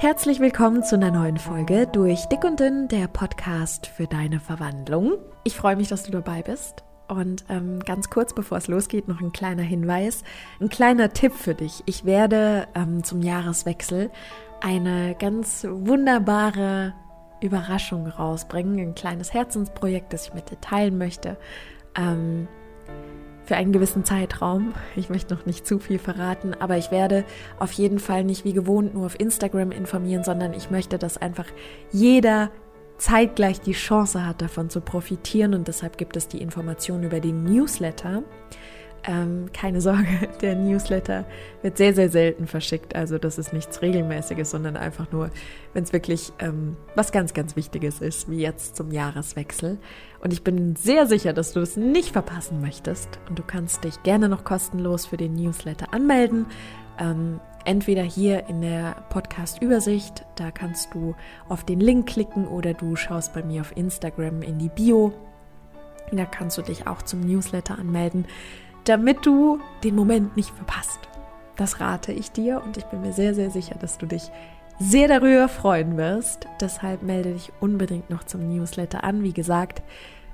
Herzlich willkommen zu einer neuen Folge durch Dick und Dünn, der Podcast für deine Verwandlung. Ich freue mich, dass du dabei bist. Und ähm, ganz kurz bevor es losgeht, noch ein kleiner Hinweis, ein kleiner Tipp für dich. Ich werde ähm, zum Jahreswechsel eine ganz wunderbare Überraschung rausbringen, ein kleines Herzensprojekt, das ich mit dir teilen möchte. Ähm, für einen gewissen Zeitraum. Ich möchte noch nicht zu viel verraten, aber ich werde auf jeden Fall nicht wie gewohnt nur auf Instagram informieren, sondern ich möchte, dass einfach jeder zeitgleich die Chance hat, davon zu profitieren und deshalb gibt es die Information über den Newsletter. Ähm, keine Sorge, der Newsletter wird sehr, sehr selten verschickt. Also das ist nichts Regelmäßiges, sondern einfach nur, wenn es wirklich ähm, was ganz, ganz Wichtiges ist, wie jetzt zum Jahreswechsel. Und ich bin sehr sicher, dass du es nicht verpassen möchtest. Und du kannst dich gerne noch kostenlos für den Newsletter anmelden. Ähm, entweder hier in der Podcast-Übersicht, da kannst du auf den Link klicken oder du schaust bei mir auf Instagram in die Bio. Da kannst du dich auch zum Newsletter anmelden damit du den Moment nicht verpasst. Das rate ich dir und ich bin mir sehr, sehr sicher, dass du dich sehr darüber freuen wirst. Deshalb melde dich unbedingt noch zum Newsletter an. Wie gesagt,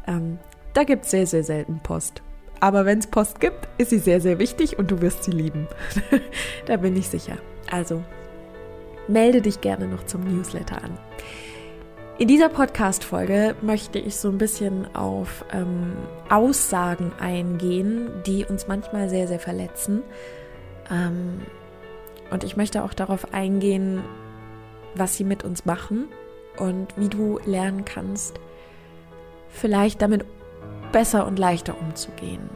ähm, da gibt es sehr, sehr selten Post. Aber wenn es Post gibt, ist sie sehr, sehr wichtig und du wirst sie lieben. da bin ich sicher. Also melde dich gerne noch zum Newsletter an. In dieser Podcast-Folge möchte ich so ein bisschen auf ähm, Aussagen eingehen, die uns manchmal sehr, sehr verletzen. Ähm, und ich möchte auch darauf eingehen, was sie mit uns machen und wie du lernen kannst, vielleicht damit besser und leichter umzugehen.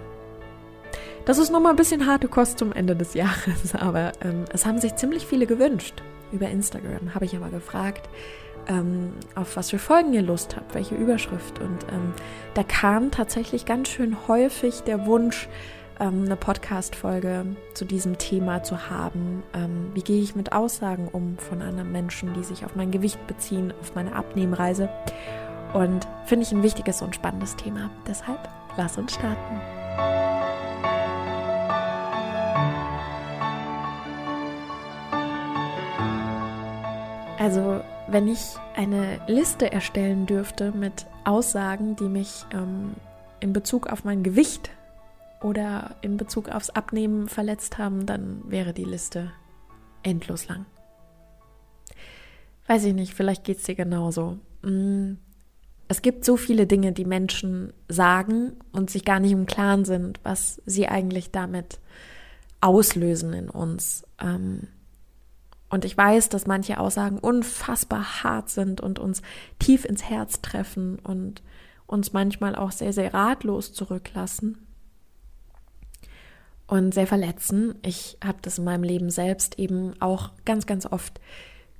Das ist nochmal ein bisschen harte Kost zum Ende des Jahres, aber ähm, es haben sich ziemlich viele gewünscht. Über Instagram habe ich aber gefragt, ähm, auf was für Folgen ihr Lust habt, welche Überschrift. Und ähm, da kam tatsächlich ganz schön häufig der Wunsch, ähm, eine Podcast-Folge zu diesem Thema zu haben. Ähm, wie gehe ich mit Aussagen um von anderen Menschen, die sich auf mein Gewicht beziehen, auf meine Abnehmreise? Und finde ich ein wichtiges und spannendes Thema. Deshalb lass uns starten. Also wenn ich eine Liste erstellen dürfte mit Aussagen, die mich ähm, in Bezug auf mein Gewicht oder in Bezug aufs Abnehmen verletzt haben, dann wäre die Liste endlos lang. Weiß ich nicht, vielleicht geht es dir genauso. Mm, es gibt so viele Dinge, die Menschen sagen und sich gar nicht im Klaren sind, was sie eigentlich damit auslösen in uns. Ähm, und ich weiß, dass manche Aussagen unfassbar hart sind und uns tief ins Herz treffen und uns manchmal auch sehr, sehr ratlos zurücklassen und sehr verletzen. Ich habe das in meinem Leben selbst eben auch ganz, ganz oft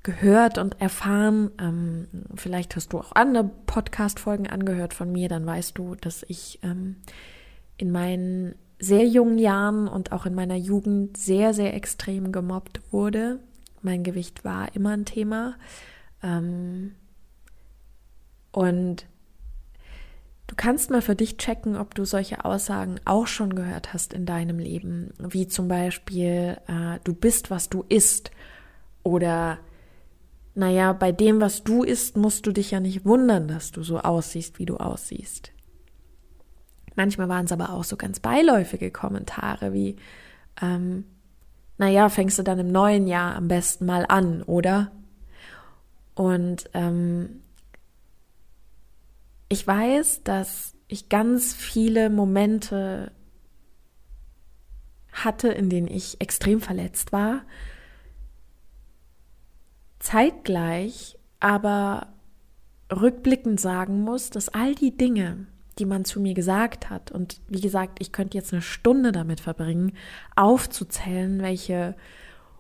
gehört und erfahren. Ähm, vielleicht hast du auch andere Podcast-Folgen angehört von mir, dann weißt du, dass ich ähm, in meinen sehr jungen Jahren und auch in meiner Jugend sehr, sehr extrem gemobbt wurde mein Gewicht war immer ein Thema. Ähm, und du kannst mal für dich checken, ob du solche Aussagen auch schon gehört hast in deinem Leben. Wie zum Beispiel, äh, du bist, was du isst. Oder, naja, bei dem, was du isst, musst du dich ja nicht wundern, dass du so aussiehst, wie du aussiehst. Manchmal waren es aber auch so ganz beiläufige Kommentare wie, ähm, naja, fängst du dann im neuen Jahr am besten mal an, oder? Und ähm, ich weiß, dass ich ganz viele Momente hatte, in denen ich extrem verletzt war. Zeitgleich aber rückblickend sagen muss, dass all die Dinge, die man zu mir gesagt hat. Und wie gesagt, ich könnte jetzt eine Stunde damit verbringen, aufzuzählen, welche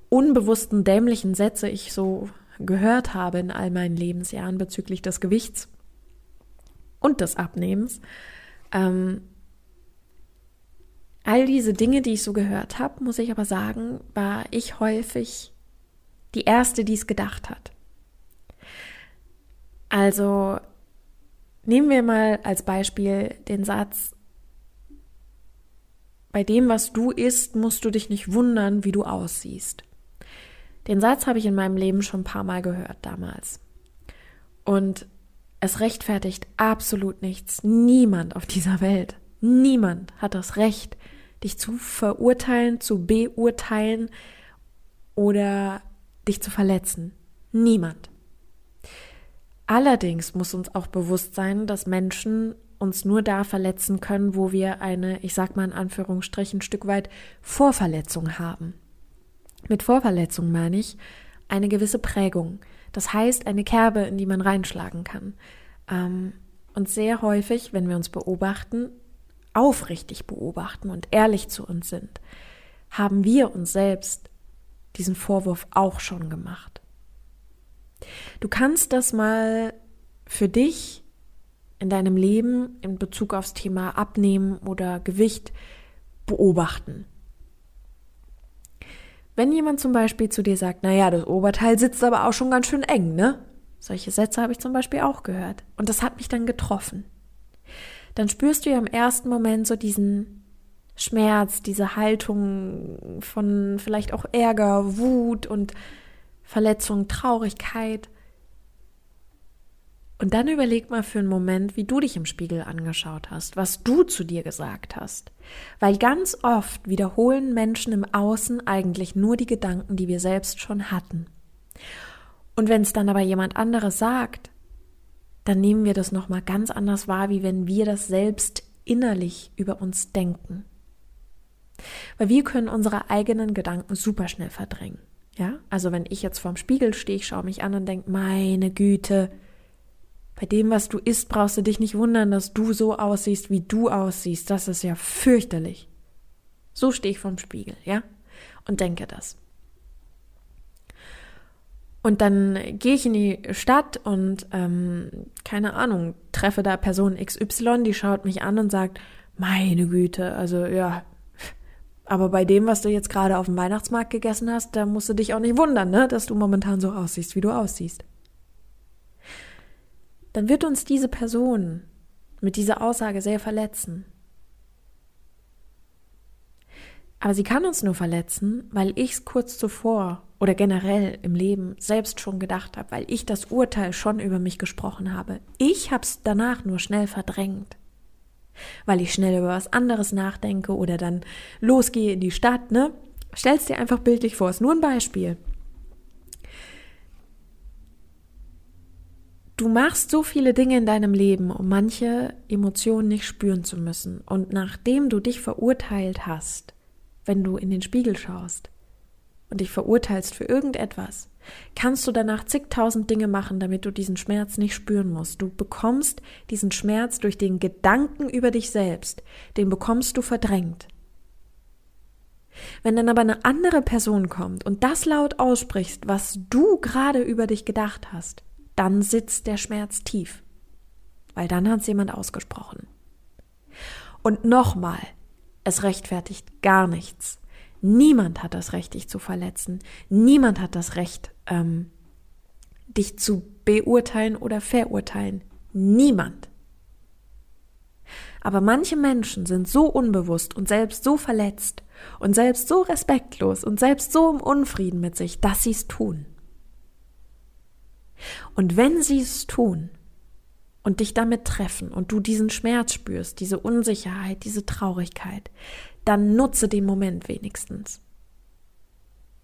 unbewussten dämlichen Sätze ich so gehört habe in all meinen Lebensjahren bezüglich des Gewichts und des Abnehmens. Ähm, all diese Dinge, die ich so gehört habe, muss ich aber sagen, war ich häufig die Erste, die es gedacht hat. Also Nehmen wir mal als Beispiel den Satz, bei dem, was du isst, musst du dich nicht wundern, wie du aussiehst. Den Satz habe ich in meinem Leben schon ein paar Mal gehört damals. Und es rechtfertigt absolut nichts. Niemand auf dieser Welt, niemand hat das Recht, dich zu verurteilen, zu beurteilen oder dich zu verletzen. Niemand. Allerdings muss uns auch bewusst sein, dass Menschen uns nur da verletzen können, wo wir eine, ich sag mal in Anführungsstrichen, ein Stück weit Vorverletzung haben. Mit Vorverletzung meine ich eine gewisse Prägung. Das heißt, eine Kerbe, in die man reinschlagen kann. Ähm, und sehr häufig, wenn wir uns beobachten, aufrichtig beobachten und ehrlich zu uns sind, haben wir uns selbst diesen Vorwurf auch schon gemacht. Du kannst das mal für dich in deinem Leben in Bezug aufs Thema Abnehmen oder Gewicht beobachten. Wenn jemand zum Beispiel zu dir sagt, naja, das Oberteil sitzt aber auch schon ganz schön eng, ne? Solche Sätze habe ich zum Beispiel auch gehört. Und das hat mich dann getroffen. Dann spürst du ja im ersten Moment so diesen Schmerz, diese Haltung von vielleicht auch Ärger, Wut und Verletzung, Traurigkeit. Und dann überleg mal für einen Moment, wie du dich im Spiegel angeschaut hast, was du zu dir gesagt hast. Weil ganz oft wiederholen Menschen im Außen eigentlich nur die Gedanken, die wir selbst schon hatten. Und wenn es dann aber jemand anderes sagt, dann nehmen wir das nochmal ganz anders wahr, wie wenn wir das selbst innerlich über uns denken. Weil wir können unsere eigenen Gedanken super schnell verdrängen. Ja, also wenn ich jetzt vorm Spiegel stehe, ich schaue mich an und denke, meine Güte, bei dem, was du isst, brauchst du dich nicht wundern, dass du so aussiehst, wie du aussiehst. Das ist ja fürchterlich. So stehe ich vorm Spiegel, ja? Und denke das. Und dann gehe ich in die Stadt und, ähm, keine Ahnung, treffe da Person XY, die schaut mich an und sagt, meine Güte, also ja, aber bei dem, was du jetzt gerade auf dem Weihnachtsmarkt gegessen hast, da musst du dich auch nicht wundern, ne, dass du momentan so aussiehst, wie du aussiehst dann wird uns diese Person mit dieser Aussage sehr verletzen. Aber sie kann uns nur verletzen, weil ich es kurz zuvor oder generell im Leben selbst schon gedacht habe, weil ich das Urteil schon über mich gesprochen habe. Ich habe es danach nur schnell verdrängt, weil ich schnell über was anderes nachdenke oder dann losgehe in die Stadt. Ne, stell's dir einfach bildlich vor. Ist nur ein Beispiel. Du machst so viele Dinge in deinem Leben, um manche Emotionen nicht spüren zu müssen. Und nachdem du dich verurteilt hast, wenn du in den Spiegel schaust und dich verurteilst für irgendetwas, kannst du danach zigtausend Dinge machen, damit du diesen Schmerz nicht spüren musst. Du bekommst diesen Schmerz durch den Gedanken über dich selbst, den bekommst du verdrängt. Wenn dann aber eine andere Person kommt und das laut aussprichst, was du gerade über dich gedacht hast, dann sitzt der Schmerz tief, weil dann hat es jemand ausgesprochen. Und nochmal, es rechtfertigt gar nichts. Niemand hat das Recht, dich zu verletzen. Niemand hat das Recht, ähm, dich zu beurteilen oder verurteilen. Niemand. Aber manche Menschen sind so unbewusst und selbst so verletzt und selbst so respektlos und selbst so im Unfrieden mit sich, dass sie es tun. Und wenn sie es tun und dich damit treffen und du diesen Schmerz spürst, diese Unsicherheit, diese Traurigkeit, dann nutze den Moment wenigstens.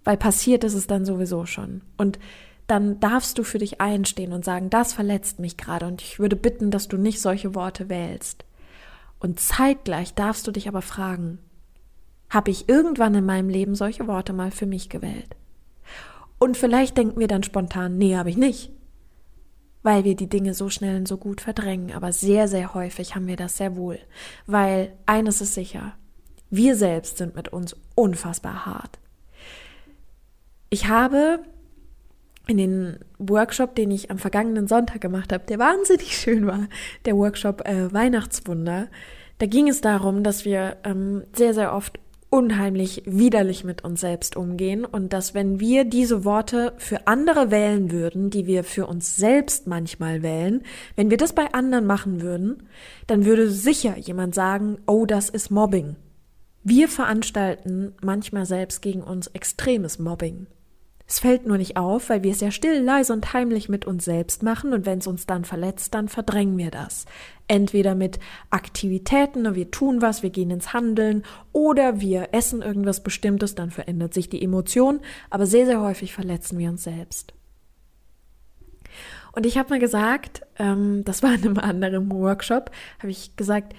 Weil passiert ist es dann sowieso schon. Und dann darfst du für dich einstehen und sagen, das verletzt mich gerade und ich würde bitten, dass du nicht solche Worte wählst. Und zeitgleich darfst du dich aber fragen, habe ich irgendwann in meinem Leben solche Worte mal für mich gewählt? Und vielleicht denken wir dann spontan, nee, habe ich nicht. Weil wir die Dinge so schnell und so gut verdrängen. Aber sehr, sehr häufig haben wir das sehr wohl. Weil eines ist sicher, wir selbst sind mit uns unfassbar hart. Ich habe in den Workshop, den ich am vergangenen Sonntag gemacht habe, der wahnsinnig schön war, der Workshop äh, Weihnachtswunder, da ging es darum, dass wir ähm, sehr, sehr oft unheimlich widerlich mit uns selbst umgehen und dass wenn wir diese Worte für andere wählen würden, die wir für uns selbst manchmal wählen, wenn wir das bei anderen machen würden, dann würde sicher jemand sagen, oh, das ist Mobbing. Wir veranstalten manchmal selbst gegen uns extremes Mobbing. Es fällt nur nicht auf, weil wir es ja still, leise und heimlich mit uns selbst machen und wenn es uns dann verletzt, dann verdrängen wir das. Entweder mit Aktivitäten, wir tun was, wir gehen ins Handeln oder wir essen irgendwas Bestimmtes, dann verändert sich die Emotion, aber sehr, sehr häufig verletzen wir uns selbst. Und ich habe mal gesagt, ähm, das war in einem anderen Workshop, habe ich gesagt,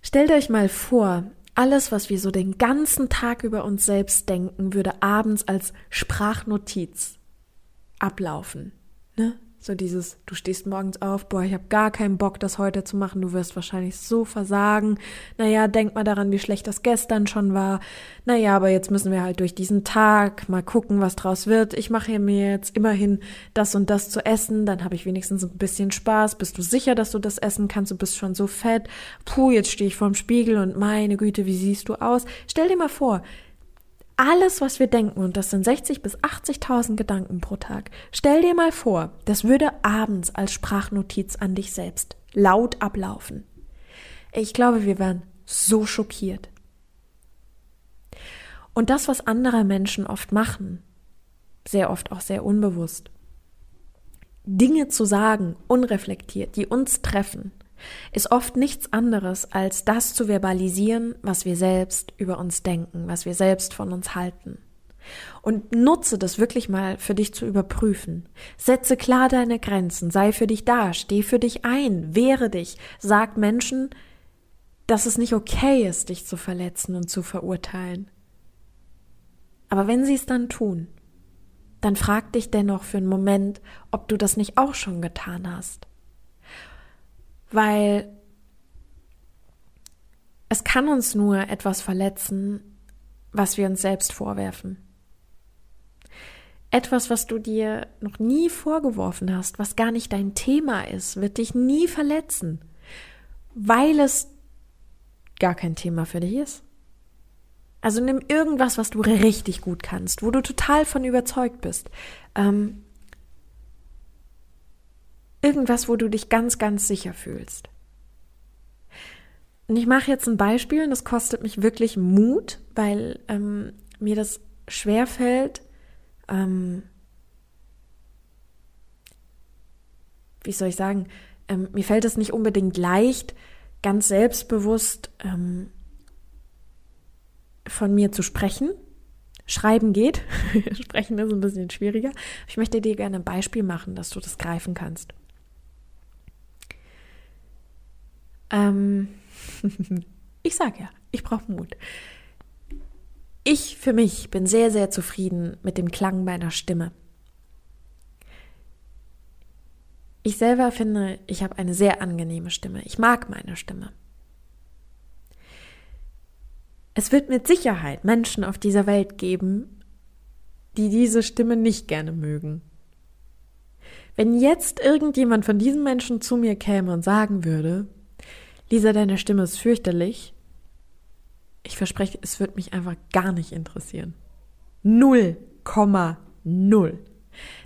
stellt euch mal vor, alles, was wir so den ganzen Tag über uns selbst denken, würde abends als Sprachnotiz ablaufen. Ne? So dieses, du stehst morgens auf, boah, ich habe gar keinen Bock, das heute zu machen, du wirst wahrscheinlich so versagen. Naja, denk mal daran, wie schlecht das gestern schon war. Naja, aber jetzt müssen wir halt durch diesen Tag mal gucken, was draus wird. Ich mache mir jetzt immerhin das und das zu essen, dann habe ich wenigstens ein bisschen Spaß. Bist du sicher, dass du das essen kannst? Du bist schon so fett. Puh, jetzt stehe ich vorm Spiegel und meine Güte, wie siehst du aus? Stell dir mal vor, alles, was wir denken, und das sind 60 bis 80.000 Gedanken pro Tag, stell dir mal vor, das würde abends als Sprachnotiz an dich selbst laut ablaufen. Ich glaube, wir wären so schockiert. Und das, was andere Menschen oft machen, sehr oft auch sehr unbewusst, Dinge zu sagen, unreflektiert, die uns treffen, ist oft nichts anderes als das zu verbalisieren, was wir selbst über uns denken, was wir selbst von uns halten. Und nutze das wirklich mal für dich zu überprüfen. Setze klar deine Grenzen, sei für dich da, steh für dich ein, wehre dich, sag Menschen, dass es nicht okay ist, dich zu verletzen und zu verurteilen. Aber wenn sie es dann tun, dann frag dich dennoch für einen Moment, ob du das nicht auch schon getan hast weil es kann uns nur etwas verletzen, was wir uns selbst vorwerfen. Etwas, was du dir noch nie vorgeworfen hast, was gar nicht dein Thema ist, wird dich nie verletzen, weil es gar kein Thema für dich ist. Also nimm irgendwas, was du richtig gut kannst, wo du total von überzeugt bist. Ähm, Irgendwas, wo du dich ganz, ganz sicher fühlst. Und ich mache jetzt ein Beispiel und das kostet mich wirklich Mut, weil ähm, mir das schwer fällt, ähm, wie soll ich sagen, ähm, mir fällt es nicht unbedingt leicht, ganz selbstbewusst ähm, von mir zu sprechen. Schreiben geht, sprechen ist ein bisschen schwieriger. Ich möchte dir gerne ein Beispiel machen, dass du das greifen kannst. Ähm, ich sag ja, ich brauche Mut. Ich für mich bin sehr, sehr zufrieden mit dem Klang meiner Stimme. Ich selber finde, ich habe eine sehr angenehme Stimme. Ich mag meine Stimme. Es wird mit Sicherheit Menschen auf dieser Welt geben, die diese Stimme nicht gerne mögen. Wenn jetzt irgendjemand von diesen Menschen zu mir käme und sagen würde, Lisa, deine Stimme ist fürchterlich. Ich verspreche, es wird mich einfach gar nicht interessieren. Null Komma null.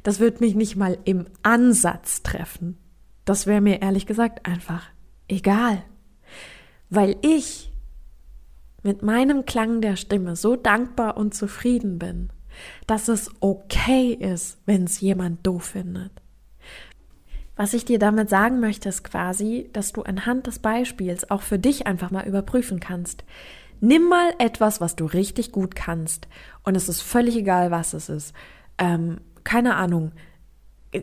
Das wird mich nicht mal im Ansatz treffen. Das wäre mir ehrlich gesagt einfach egal. Weil ich mit meinem Klang der Stimme so dankbar und zufrieden bin, dass es okay ist, wenn es jemand doof findet. Was ich dir damit sagen möchte, ist quasi, dass du anhand des Beispiels auch für dich einfach mal überprüfen kannst. Nimm mal etwas, was du richtig gut kannst, und es ist völlig egal, was es ist. Ähm, keine Ahnung, äh,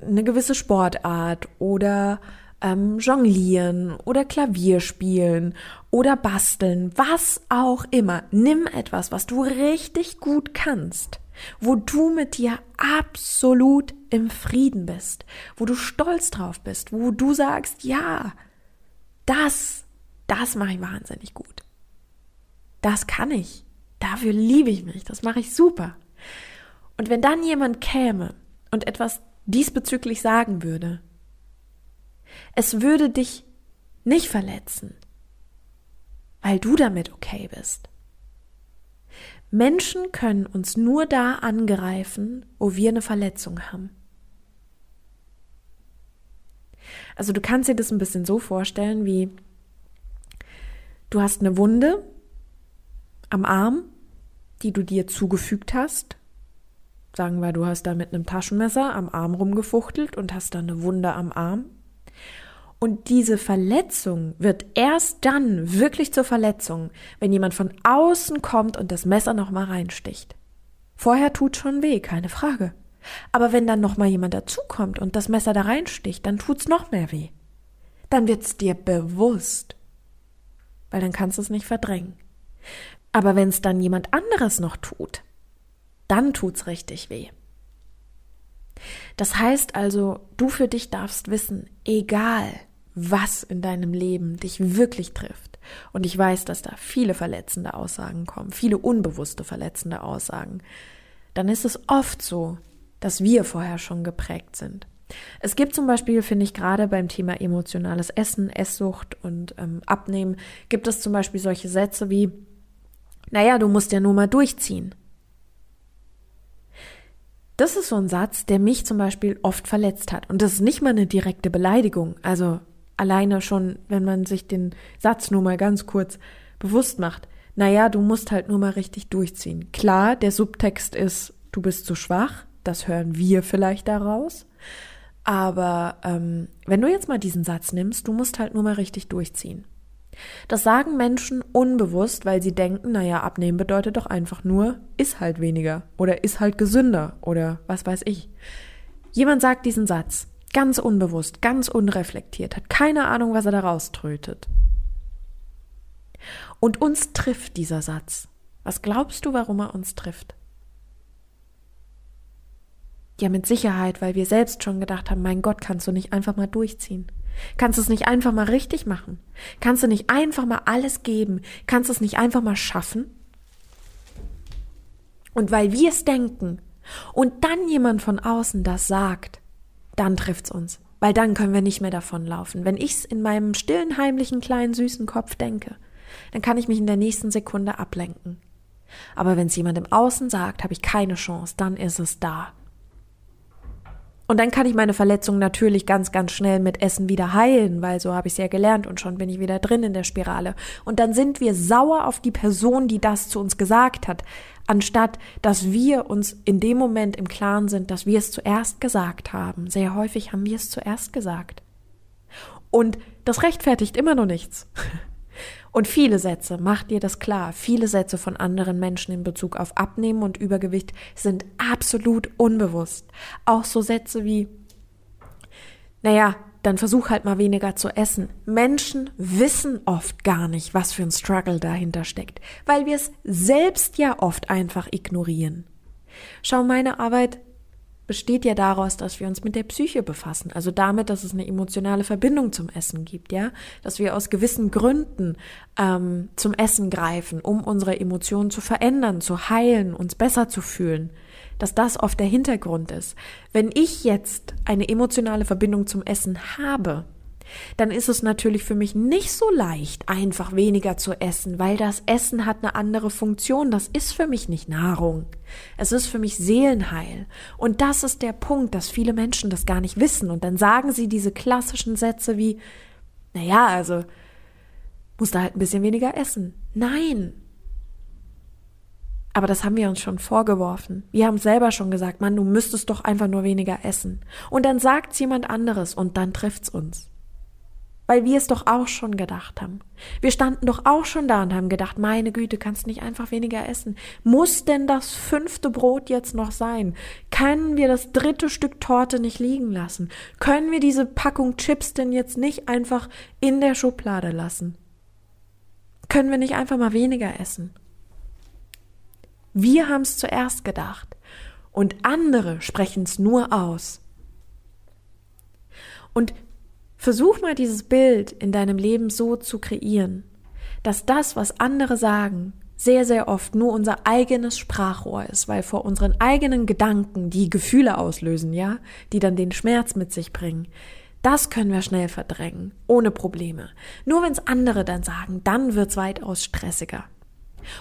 eine gewisse Sportart oder ähm, Jonglieren oder Klavier spielen oder basteln, was auch immer. Nimm etwas, was du richtig gut kannst wo du mit dir absolut im Frieden bist, wo du stolz drauf bist, wo du sagst, ja, das, das mache ich wahnsinnig gut. Das kann ich. Dafür liebe ich mich. Das mache ich super. Und wenn dann jemand käme und etwas diesbezüglich sagen würde, es würde dich nicht verletzen, weil du damit okay bist. Menschen können uns nur da angreifen, wo wir eine Verletzung haben. Also du kannst dir das ein bisschen so vorstellen, wie du hast eine Wunde am Arm die du dir zugefügt hast. Sagen wir, du hast da mit einem Taschenmesser am Arm rumgefuchtelt und hast da eine Wunde am Arm. Und diese Verletzung wird erst dann wirklich zur Verletzung, wenn jemand von außen kommt und das Messer nochmal reinsticht. Vorher tut schon weh, keine Frage. Aber wenn dann nochmal jemand dazukommt und das Messer da reinsticht, dann tut's noch mehr weh. Dann wird's dir bewusst. Weil dann kannst du es nicht verdrängen. Aber wenn es dann jemand anderes noch tut, dann tut's richtig weh. Das heißt also, du für dich darfst wissen, egal was in deinem Leben dich wirklich trifft, und ich weiß, dass da viele verletzende Aussagen kommen, viele unbewusste verletzende Aussagen, dann ist es oft so, dass wir vorher schon geprägt sind. Es gibt zum Beispiel, finde ich, gerade beim Thema emotionales Essen, Esssucht und ähm, Abnehmen, gibt es zum Beispiel solche Sätze wie, naja, du musst ja nur mal durchziehen. Das ist so ein Satz, der mich zum Beispiel oft verletzt hat. Und das ist nicht mal eine direkte Beleidigung. Also alleine schon, wenn man sich den Satz nur mal ganz kurz bewusst macht. Naja, du musst halt nur mal richtig durchziehen. Klar, der Subtext ist, du bist zu schwach. Das hören wir vielleicht daraus. Aber ähm, wenn du jetzt mal diesen Satz nimmst, du musst halt nur mal richtig durchziehen. Das sagen Menschen unbewusst, weil sie denken, naja, abnehmen bedeutet doch einfach nur, ist halt weniger oder ist halt gesünder oder was weiß ich. Jemand sagt diesen Satz, ganz unbewusst, ganz unreflektiert, hat keine Ahnung, was er da rauströtet. Und uns trifft dieser Satz. Was glaubst du, warum er uns trifft? Ja, mit Sicherheit, weil wir selbst schon gedacht haben, mein Gott, kannst du nicht einfach mal durchziehen? Kannst du es nicht einfach mal richtig machen? Kannst du nicht einfach mal alles geben? Kannst du es nicht einfach mal schaffen? Und weil wir es denken und dann jemand von außen das sagt, dann trifft's uns. Weil dann können wir nicht mehr davonlaufen. Wenn ich's in meinem stillen, heimlichen, kleinen, süßen Kopf denke, dann kann ich mich in der nächsten Sekunde ablenken. Aber wenn es jemand im Außen sagt, habe ich keine Chance, dann ist es da. Und dann kann ich meine Verletzung natürlich ganz, ganz schnell mit Essen wieder heilen, weil so habe ich es ja gelernt und schon bin ich wieder drin in der Spirale. Und dann sind wir sauer auf die Person, die das zu uns gesagt hat, anstatt dass wir uns in dem Moment im Klaren sind, dass wir es zuerst gesagt haben. Sehr häufig haben wir es zuerst gesagt. Und das rechtfertigt immer noch nichts. Und viele Sätze, macht dir das klar, viele Sätze von anderen Menschen in Bezug auf Abnehmen und Übergewicht sind absolut unbewusst. Auch so Sätze wie, naja, dann versuch halt mal weniger zu essen. Menschen wissen oft gar nicht, was für ein Struggle dahinter steckt, weil wir es selbst ja oft einfach ignorieren. Schau, meine Arbeit besteht ja daraus, dass wir uns mit der Psyche befassen, also damit, dass es eine emotionale Verbindung zum Essen gibt, ja, dass wir aus gewissen Gründen ähm, zum Essen greifen, um unsere Emotionen zu verändern, zu heilen, uns besser zu fühlen, dass das oft der Hintergrund ist. Wenn ich jetzt eine emotionale Verbindung zum Essen habe, dann ist es natürlich für mich nicht so leicht, einfach weniger zu essen, weil das Essen hat eine andere Funktion. Das ist für mich nicht Nahrung. Es ist für mich Seelenheil. Und das ist der Punkt, dass viele Menschen das gar nicht wissen. Und dann sagen sie diese klassischen Sätze wie, na ja, also, musst du halt ein bisschen weniger essen. Nein. Aber das haben wir uns schon vorgeworfen. Wir haben selber schon gesagt, Mann, du müsstest doch einfach nur weniger essen. Und dann sagt's jemand anderes und dann trifft's uns weil wir es doch auch schon gedacht haben. Wir standen doch auch schon da und haben gedacht, meine Güte, kannst nicht einfach weniger essen. Muss denn das fünfte Brot jetzt noch sein? Können wir das dritte Stück Torte nicht liegen lassen? Können wir diese Packung Chips denn jetzt nicht einfach in der Schublade lassen? Können wir nicht einfach mal weniger essen? Wir haben es zuerst gedacht und andere sprechen es nur aus. Und Versuch mal dieses Bild in deinem Leben so zu kreieren, dass das, was andere sagen, sehr, sehr oft nur unser eigenes Sprachrohr ist, weil vor unseren eigenen Gedanken, die Gefühle auslösen, ja, die dann den Schmerz mit sich bringen, das können wir schnell verdrängen, ohne Probleme. Nur wenn es andere dann sagen, dann wird's weitaus stressiger.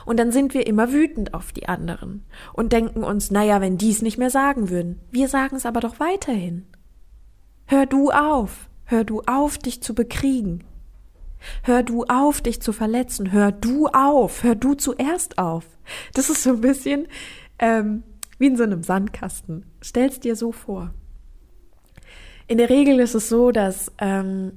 Und dann sind wir immer wütend auf die anderen und denken uns, naja, wenn die es nicht mehr sagen würden, wir sagen es aber doch weiterhin. Hör du auf. Hör du auf, dich zu bekriegen. Hör du auf, dich zu verletzen. Hör du auf. Hör du zuerst auf. Das ist so ein bisschen ähm, wie in so einem Sandkasten. Stell's dir so vor. In der Regel ist es so, dass ähm,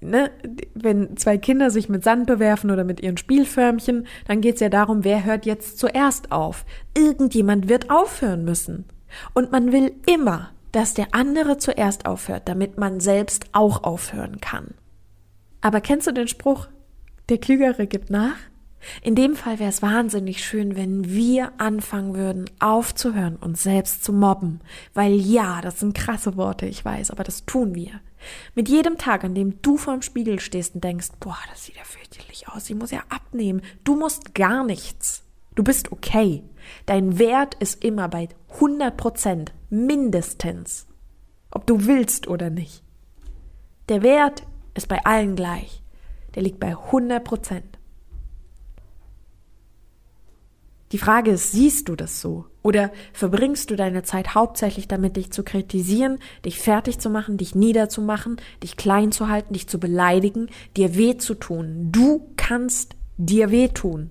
ne, wenn zwei Kinder sich mit Sand bewerfen oder mit ihren Spielförmchen, dann geht's ja darum, wer hört jetzt zuerst auf. Irgendjemand wird aufhören müssen. Und man will immer, dass der andere zuerst aufhört, damit man selbst auch aufhören kann. Aber kennst du den Spruch, der Klügere gibt nach? In dem Fall wäre es wahnsinnig schön, wenn wir anfangen würden, aufzuhören, uns selbst zu mobben. Weil ja, das sind krasse Worte, ich weiß, aber das tun wir. Mit jedem Tag, an dem du vorm Spiegel stehst und denkst, boah, das sieht ja fürchterlich aus, ich muss ja abnehmen. Du musst gar nichts. Du bist okay. Dein Wert ist immer bei 100 Prozent, mindestens. Ob du willst oder nicht. Der Wert ist bei allen gleich. Der liegt bei 100 Prozent. Die Frage ist, siehst du das so? Oder verbringst du deine Zeit hauptsächlich damit, dich zu kritisieren, dich fertig zu machen, dich niederzumachen, dich klein zu halten, dich zu beleidigen, dir weh zu tun? Du kannst dir weh tun.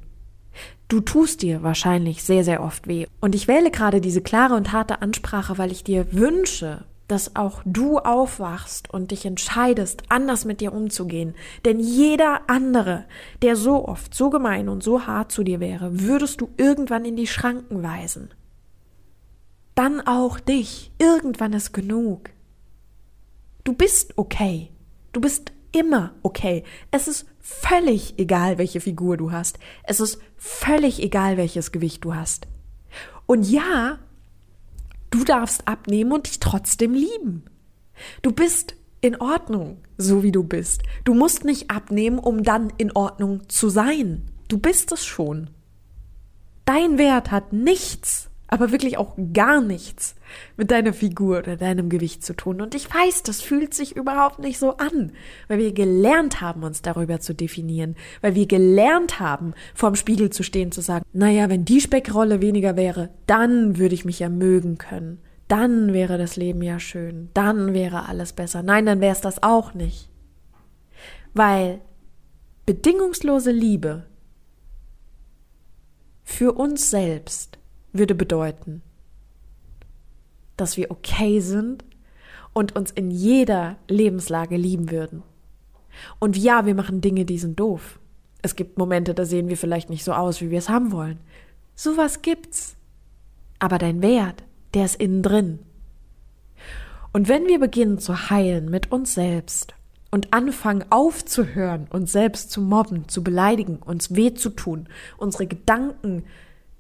Du tust dir wahrscheinlich sehr, sehr oft weh. Und ich wähle gerade diese klare und harte Ansprache, weil ich dir wünsche, dass auch du aufwachst und dich entscheidest, anders mit dir umzugehen. Denn jeder andere, der so oft, so gemein und so hart zu dir wäre, würdest du irgendwann in die Schranken weisen. Dann auch dich. Irgendwann ist genug. Du bist okay. Du bist immer okay. Es ist völlig egal, welche Figur du hast. Es ist völlig egal, welches Gewicht du hast. Und ja, Du darfst abnehmen und dich trotzdem lieben. Du bist in Ordnung, so wie du bist. Du musst nicht abnehmen, um dann in Ordnung zu sein. Du bist es schon. Dein Wert hat nichts aber wirklich auch gar nichts mit deiner Figur oder deinem Gewicht zu tun. Und ich weiß, das fühlt sich überhaupt nicht so an, weil wir gelernt haben, uns darüber zu definieren, weil wir gelernt haben, vorm Spiegel zu stehen, zu sagen, naja, wenn die Speckrolle weniger wäre, dann würde ich mich ja mögen können. Dann wäre das Leben ja schön. Dann wäre alles besser. Nein, dann wäre es das auch nicht. Weil bedingungslose Liebe für uns selbst würde bedeuten, dass wir okay sind und uns in jeder Lebenslage lieben würden. Und ja, wir machen Dinge, die sind doof. Es gibt Momente, da sehen wir vielleicht nicht so aus, wie wir es haben wollen. Sowas gibt's. Aber dein Wert, der ist innen drin. Und wenn wir beginnen zu heilen mit uns selbst und anfangen aufzuhören, uns selbst zu mobben, zu beleidigen, uns weh zu tun, unsere Gedanken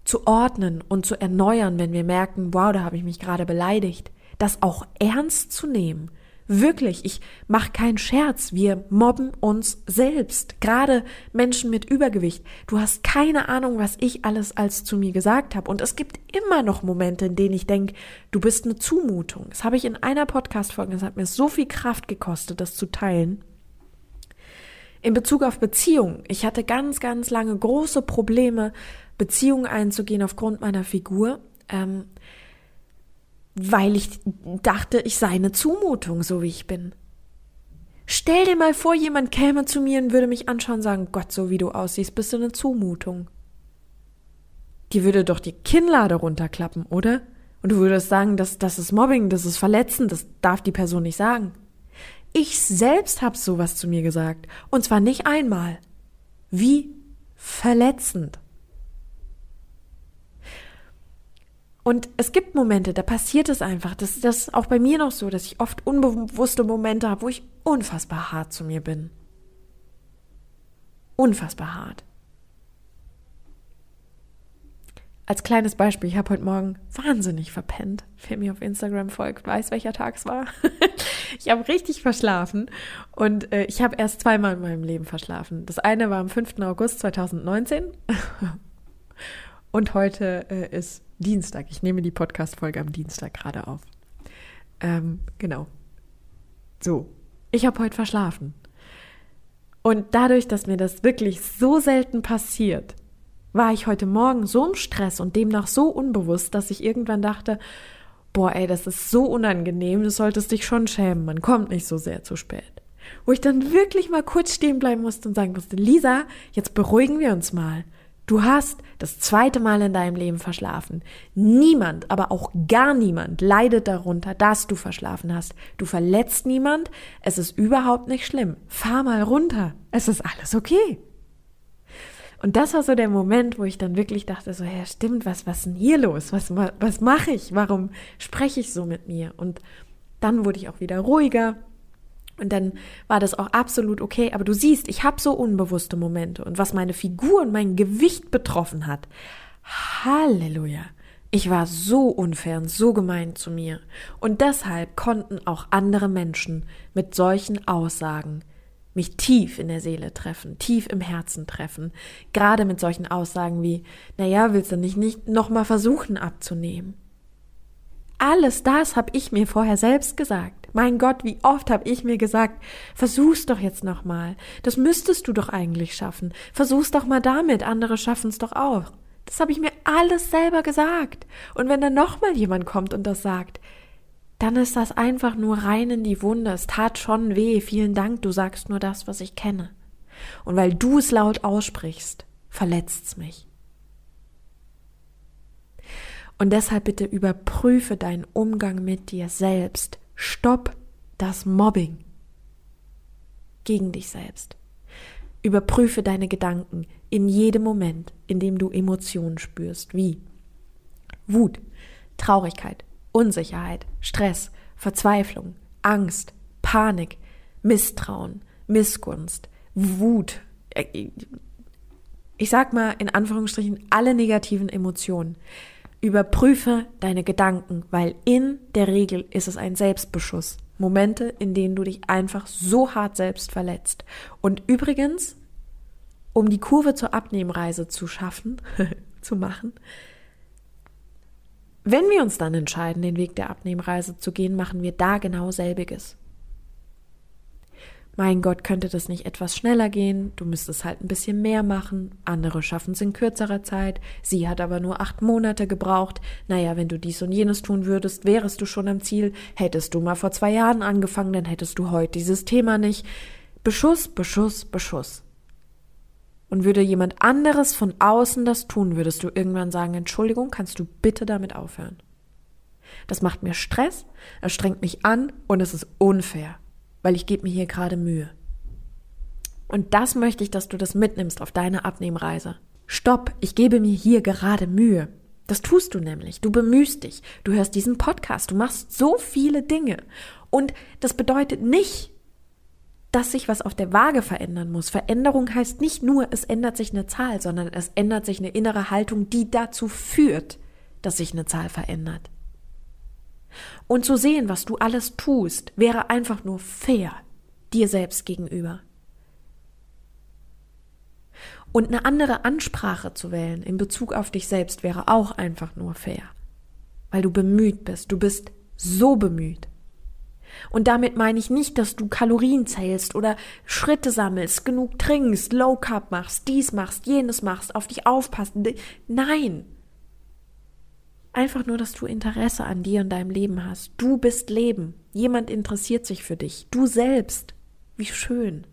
zu ordnen und zu erneuern, wenn wir merken, wow, da habe ich mich gerade beleidigt, das auch ernst zu nehmen. Wirklich, ich mache keinen Scherz, wir mobben uns selbst, gerade Menschen mit Übergewicht. Du hast keine Ahnung, was ich alles als zu mir gesagt habe. Und es gibt immer noch Momente, in denen ich denke, du bist eine Zumutung. Das habe ich in einer Podcast-Folge, das hat mir so viel Kraft gekostet, das zu teilen. In Bezug auf Beziehungen. Ich hatte ganz, ganz lange große Probleme, Beziehungen einzugehen aufgrund meiner Figur, ähm, weil ich dachte, ich sei eine Zumutung, so wie ich bin. Stell dir mal vor, jemand käme zu mir und würde mich anschauen und sagen, Gott, so wie du aussiehst, bist du eine Zumutung. Die würde doch die Kinnlade runterklappen, oder? Und du würdest sagen, das, das ist Mobbing, das ist Verletzen, das darf die Person nicht sagen. Ich selbst habe sowas zu mir gesagt. Und zwar nicht einmal. Wie verletzend. Und es gibt Momente, da passiert es einfach. Das, das ist auch bei mir noch so, dass ich oft unbewusste Momente habe, wo ich unfassbar hart zu mir bin. Unfassbar hart. Als kleines Beispiel, ich habe heute Morgen wahnsinnig verpennt. Wer mir auf Instagram folgt, weiß, welcher Tag es war. ich habe richtig verschlafen und äh, ich habe erst zweimal in meinem Leben verschlafen. Das eine war am 5. August 2019 und heute äh, ist Dienstag. Ich nehme die Podcast-Folge am Dienstag gerade auf. Ähm, genau. So, ich habe heute verschlafen. Und dadurch, dass mir das wirklich so selten passiert, war ich heute Morgen so im Stress und demnach so unbewusst, dass ich irgendwann dachte, boah, ey, das ist so unangenehm, du solltest dich schon schämen, man kommt nicht so sehr zu spät. wo ich dann wirklich mal kurz stehen bleiben musste und sagen musste, Lisa, jetzt beruhigen wir uns mal. Du hast das zweite Mal in deinem Leben verschlafen. Niemand, aber auch gar niemand leidet darunter, dass du verschlafen hast. Du verletzt niemand. Es ist überhaupt nicht schlimm. Fahr mal runter. Es ist alles okay. Und das war so der Moment, wo ich dann wirklich dachte, so, ja, stimmt, was, was ist denn hier los? Was, was mache ich? Warum spreche ich so mit mir? Und dann wurde ich auch wieder ruhiger und dann war das auch absolut okay. Aber du siehst, ich habe so unbewusste Momente. Und was meine Figur und mein Gewicht betroffen hat, Halleluja. Ich war so unfair und so gemein zu mir. Und deshalb konnten auch andere Menschen mit solchen Aussagen mich tief in der Seele treffen, tief im Herzen treffen. Gerade mit solchen Aussagen wie, naja, willst du nicht, nicht nochmal versuchen abzunehmen? Alles das habe ich mir vorher selbst gesagt. Mein Gott, wie oft habe ich mir gesagt, versuch's doch jetzt nochmal. Das müsstest du doch eigentlich schaffen. Versuch's doch mal damit, andere schaffen's doch auch. Das habe ich mir alles selber gesagt. Und wenn dann nochmal jemand kommt und das sagt, dann ist das einfach nur rein in die Wunde. Es tat schon weh. Vielen Dank, du sagst nur das, was ich kenne. Und weil du es laut aussprichst, verletzt's mich. Und deshalb bitte überprüfe deinen Umgang mit dir selbst. Stopp das Mobbing gegen dich selbst. Überprüfe deine Gedanken in jedem Moment, in dem du Emotionen spürst, wie Wut, Traurigkeit, Unsicherheit, Stress, Verzweiflung, Angst, Panik, Misstrauen, Missgunst, Wut. Ich sag mal in Anführungsstrichen alle negativen Emotionen. Überprüfe deine Gedanken, weil in der Regel ist es ein Selbstbeschuss. Momente, in denen du dich einfach so hart selbst verletzt. Und übrigens, um die Kurve zur Abnehmreise zu schaffen, zu machen, wenn wir uns dann entscheiden, den Weg der Abnehmreise zu gehen, machen wir da genau selbiges mein Gott, könnte das nicht etwas schneller gehen? Du müsstest halt ein bisschen mehr machen. Andere schaffen es in kürzerer Zeit. Sie hat aber nur acht Monate gebraucht. Naja, wenn du dies und jenes tun würdest, wärest du schon am Ziel. Hättest du mal vor zwei Jahren angefangen, dann hättest du heute dieses Thema nicht. Beschuss, Beschuss, Beschuss. Und würde jemand anderes von außen das tun, würdest du irgendwann sagen, Entschuldigung, kannst du bitte damit aufhören? Das macht mir Stress, es strengt mich an und es ist unfair weil ich gebe mir hier gerade Mühe. Und das möchte ich, dass du das mitnimmst auf deine Abnehmreise. Stopp, ich gebe mir hier gerade Mühe. Das tust du nämlich. Du bemühst dich. Du hörst diesen Podcast. Du machst so viele Dinge. Und das bedeutet nicht, dass sich was auf der Waage verändern muss. Veränderung heißt nicht nur, es ändert sich eine Zahl, sondern es ändert sich eine innere Haltung, die dazu führt, dass sich eine Zahl verändert. Und zu sehen, was du alles tust, wäre einfach nur fair dir selbst gegenüber. Und eine andere Ansprache zu wählen in Bezug auf dich selbst wäre auch einfach nur fair. Weil du bemüht bist. Du bist so bemüht. Und damit meine ich nicht, dass du Kalorien zählst oder Schritte sammelst, genug trinkst, Low Carb machst, dies machst, jenes machst, auf dich aufpasst. Nein. Einfach nur, dass du Interesse an dir und deinem Leben hast. Du bist Leben. Jemand interessiert sich für dich. Du selbst. Wie schön.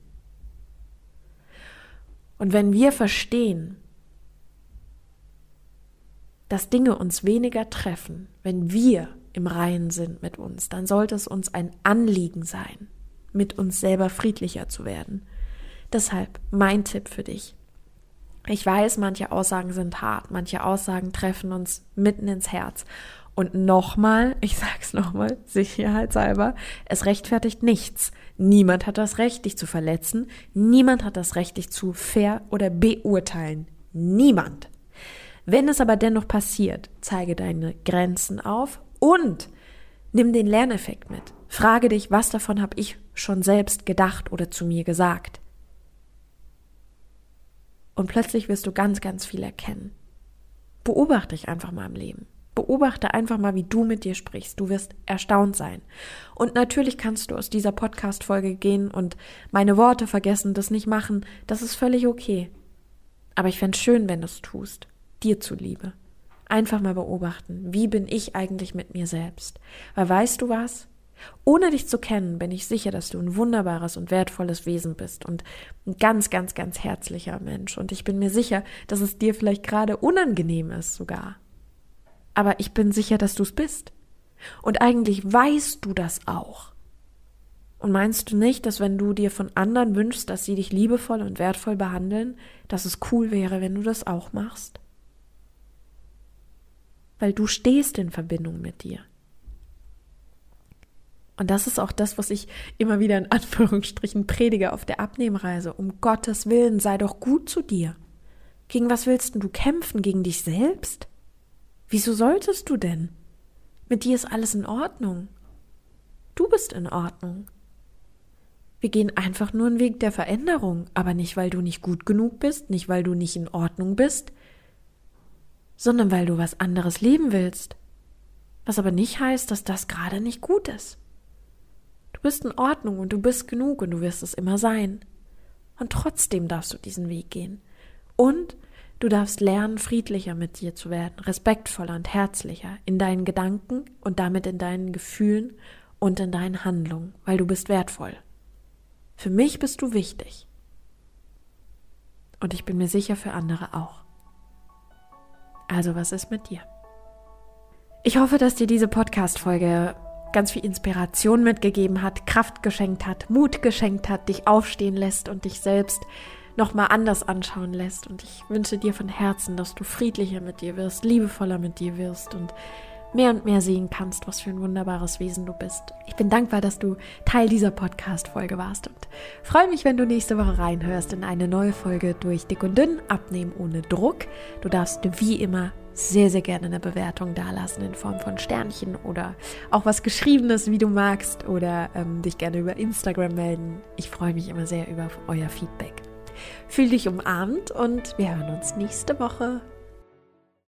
Und wenn wir verstehen, dass Dinge uns weniger treffen, wenn wir im Reinen sind mit uns, dann sollte es uns ein Anliegen sein, mit uns selber friedlicher zu werden. Deshalb mein Tipp für dich. Ich weiß, manche Aussagen sind hart, manche Aussagen treffen uns mitten ins Herz. Und nochmal, ich sag's nochmal, sicherheitshalber, es rechtfertigt nichts. Niemand hat das Recht, dich zu verletzen. Niemand hat das Recht, dich zu fair oder beurteilen. Niemand. Wenn es aber dennoch passiert, zeige deine Grenzen auf und nimm den Lerneffekt mit. Frage dich, was davon habe ich schon selbst gedacht oder zu mir gesagt. Und plötzlich wirst du ganz, ganz viel erkennen. Beobachte dich einfach mal im Leben. Beobachte einfach mal, wie du mit dir sprichst. Du wirst erstaunt sein. Und natürlich kannst du aus dieser Podcast-Folge gehen und meine Worte vergessen, das nicht machen. Das ist völlig okay. Aber ich fände es schön, wenn du es tust. Dir zuliebe. Einfach mal beobachten. Wie bin ich eigentlich mit mir selbst? Weil weißt du was? Ohne dich zu kennen, bin ich sicher, dass du ein wunderbares und wertvolles Wesen bist und ein ganz, ganz, ganz herzlicher Mensch. Und ich bin mir sicher, dass es dir vielleicht gerade unangenehm ist sogar. Aber ich bin sicher, dass du es bist. Und eigentlich weißt du das auch. Und meinst du nicht, dass wenn du dir von anderen wünschst, dass sie dich liebevoll und wertvoll behandeln, dass es cool wäre, wenn du das auch machst? Weil du stehst in Verbindung mit dir. Und das ist auch das, was ich immer wieder in Anführungsstrichen predige auf der Abnehmreise. Um Gottes Willen, sei doch gut zu dir. Gegen was willst du kämpfen? Gegen dich selbst? Wieso solltest du denn? Mit dir ist alles in Ordnung. Du bist in Ordnung. Wir gehen einfach nur einen Weg der Veränderung, aber nicht, weil du nicht gut genug bist, nicht, weil du nicht in Ordnung bist, sondern weil du was anderes leben willst. Was aber nicht heißt, dass das gerade nicht gut ist. Du bist in Ordnung und du bist genug und du wirst es immer sein. Und trotzdem darfst du diesen Weg gehen. Und du darfst lernen, friedlicher mit dir zu werden, respektvoller und herzlicher in deinen Gedanken und damit in deinen Gefühlen und in deinen Handlungen, weil du bist wertvoll. Für mich bist du wichtig. Und ich bin mir sicher für andere auch. Also was ist mit dir? Ich hoffe, dass dir diese Podcast-Folge ganz viel Inspiration mitgegeben hat, Kraft geschenkt hat, Mut geschenkt hat, dich aufstehen lässt und dich selbst nochmal anders anschauen lässt. Und ich wünsche dir von Herzen, dass du friedlicher mit dir wirst, liebevoller mit dir wirst und mehr und mehr sehen kannst, was für ein wunderbares Wesen du bist. Ich bin dankbar, dass du Teil dieser Podcast-Folge warst und freue mich, wenn du nächste Woche reinhörst in eine neue Folge durch Dick und Dünn, Abnehmen ohne Druck. Du darfst wie immer sehr, sehr gerne eine Bewertung dalassen in Form von Sternchen oder auch was Geschriebenes, wie du magst, oder ähm, dich gerne über Instagram melden. Ich freue mich immer sehr über euer Feedback. Fühl dich umarmt und wir hören uns nächste Woche.